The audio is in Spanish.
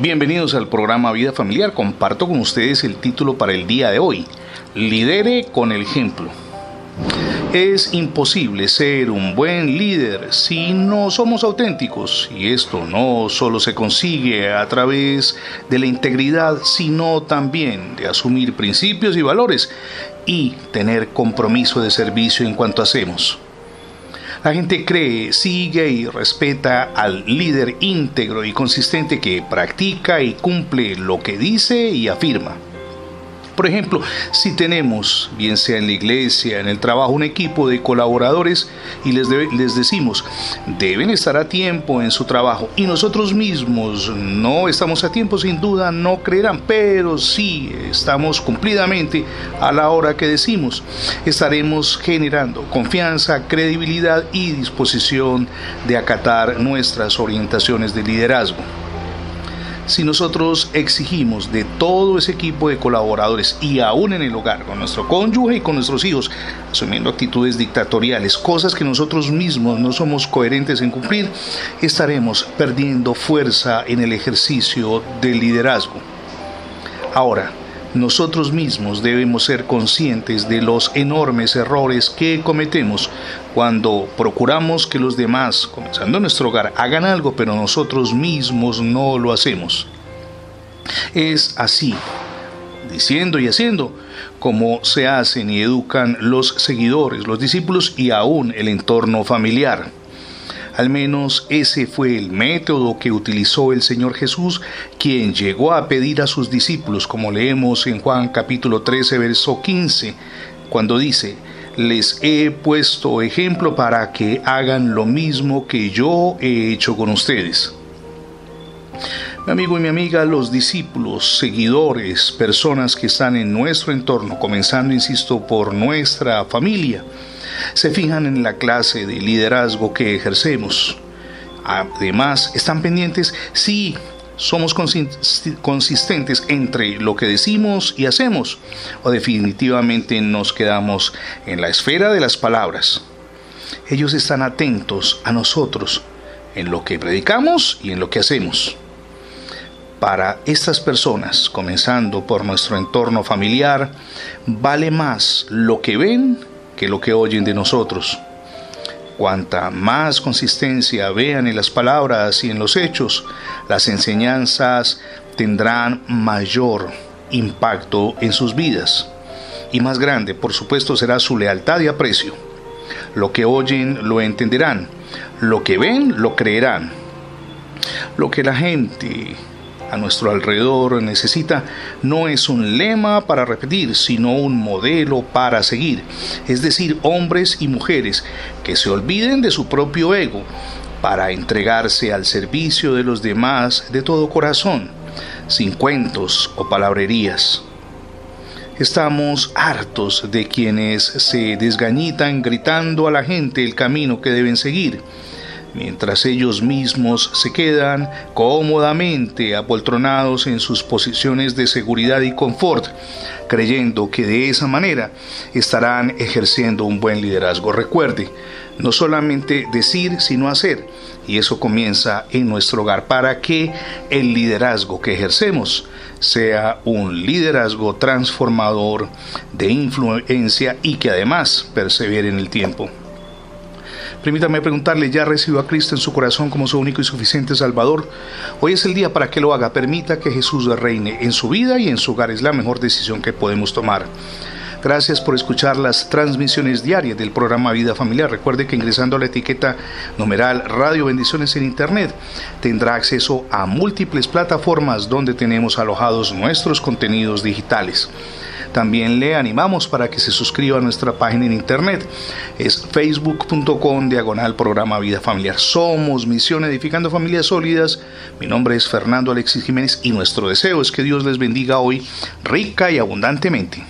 Bienvenidos al programa Vida Familiar. Comparto con ustedes el título para el día de hoy. Lidere con el ejemplo. Es imposible ser un buen líder si no somos auténticos y esto no solo se consigue a través de la integridad, sino también de asumir principios y valores y tener compromiso de servicio en cuanto hacemos. La gente cree, sigue y respeta al líder íntegro y consistente que practica y cumple lo que dice y afirma. Por ejemplo, si tenemos, bien sea en la iglesia, en el trabajo, un equipo de colaboradores y les, les decimos, deben estar a tiempo en su trabajo y nosotros mismos no estamos a tiempo, sin duda no creerán, pero si estamos cumplidamente a la hora que decimos, estaremos generando confianza, credibilidad y disposición de acatar nuestras orientaciones de liderazgo si nosotros exigimos de todo ese equipo de colaboradores y aún en el hogar, con nuestro cónyuge y con nuestros hijos, asumiendo actitudes dictatoriales, cosas que nosotros mismos no somos coherentes en cumplir, estaremos perdiendo fuerza en el ejercicio del liderazgo. Ahora, nosotros mismos debemos ser conscientes de los enormes errores que cometemos cuando procuramos que los demás, comenzando en nuestro hogar, hagan algo, pero nosotros mismos no lo hacemos. Es así, diciendo y haciendo, como se hacen y educan los seguidores, los discípulos y aún el entorno familiar. Al menos ese fue el método que utilizó el Señor Jesús, quien llegó a pedir a sus discípulos, como leemos en Juan capítulo 13, verso 15, cuando dice, les he puesto ejemplo para que hagan lo mismo que yo he hecho con ustedes. Mi amigo y mi amiga, los discípulos, seguidores, personas que están en nuestro entorno, comenzando, insisto, por nuestra familia, se fijan en la clase de liderazgo que ejercemos. Además, están pendientes si somos consistentes entre lo que decimos y hacemos o definitivamente nos quedamos en la esfera de las palabras. Ellos están atentos a nosotros en lo que predicamos y en lo que hacemos. Para estas personas, comenzando por nuestro entorno familiar, vale más lo que ven que lo que oyen de nosotros. Cuanta más consistencia vean en las palabras y en los hechos, las enseñanzas tendrán mayor impacto en sus vidas. Y más grande, por supuesto, será su lealtad y aprecio. Lo que oyen lo entenderán, lo que ven lo creerán. Lo que la gente a nuestro alrededor necesita no es un lema para repetir, sino un modelo para seguir. Es decir, hombres y mujeres que se olviden de su propio ego para entregarse al servicio de los demás de todo corazón, sin cuentos o palabrerías. Estamos hartos de quienes se desgañitan gritando a la gente el camino que deben seguir mientras ellos mismos se quedan cómodamente apoltronados en sus posiciones de seguridad y confort, creyendo que de esa manera estarán ejerciendo un buen liderazgo. Recuerde, no solamente decir, sino hacer. Y eso comienza en nuestro hogar para que el liderazgo que ejercemos sea un liderazgo transformador de influencia y que además persevere en el tiempo. Permítame preguntarle, ¿ya recibió a Cristo en su corazón como su único y suficiente Salvador? Hoy es el día para que lo haga. Permita que Jesús reine en su vida y en su hogar. Es la mejor decisión que podemos tomar. Gracias por escuchar las transmisiones diarias del programa Vida Familiar. Recuerde que ingresando a la etiqueta numeral Radio Bendiciones en Internet tendrá acceso a múltiples plataformas donde tenemos alojados nuestros contenidos digitales. También le animamos para que se suscriba a nuestra página en internet. Es facebook.com diagonal programa Vida Familiar. Somos Misión Edificando Familias Sólidas. Mi nombre es Fernando Alexis Jiménez y nuestro deseo es que Dios les bendiga hoy rica y abundantemente.